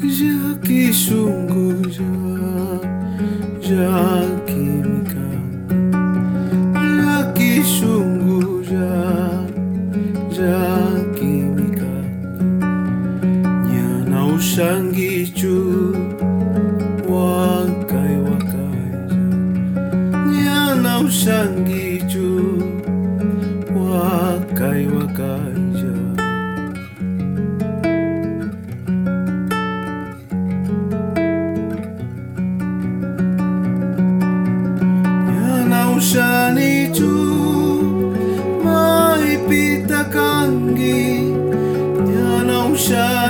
kisungu ja ja kimika ja kisungu ja ja kimika nyana ushangichu wakai wakai nyana ushangichu wakai wakai ushani tu mai pita kangi Yana ushani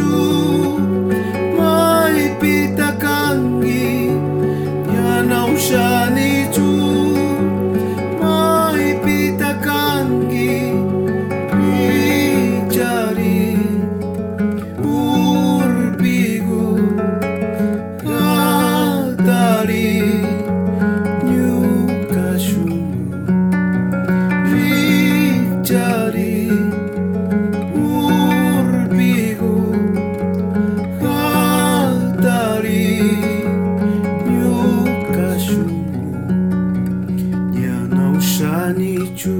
nicho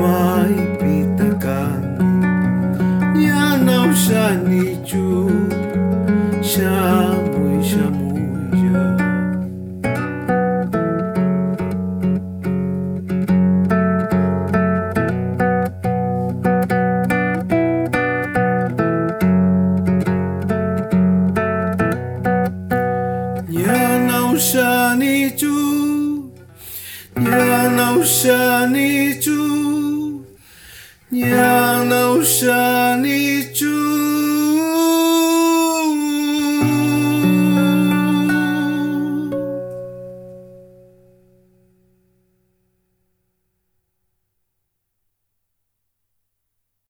mai pitakan. Ya nau shanichu shamu shamu Ya nau shanichu ushanichu Yana ushanichu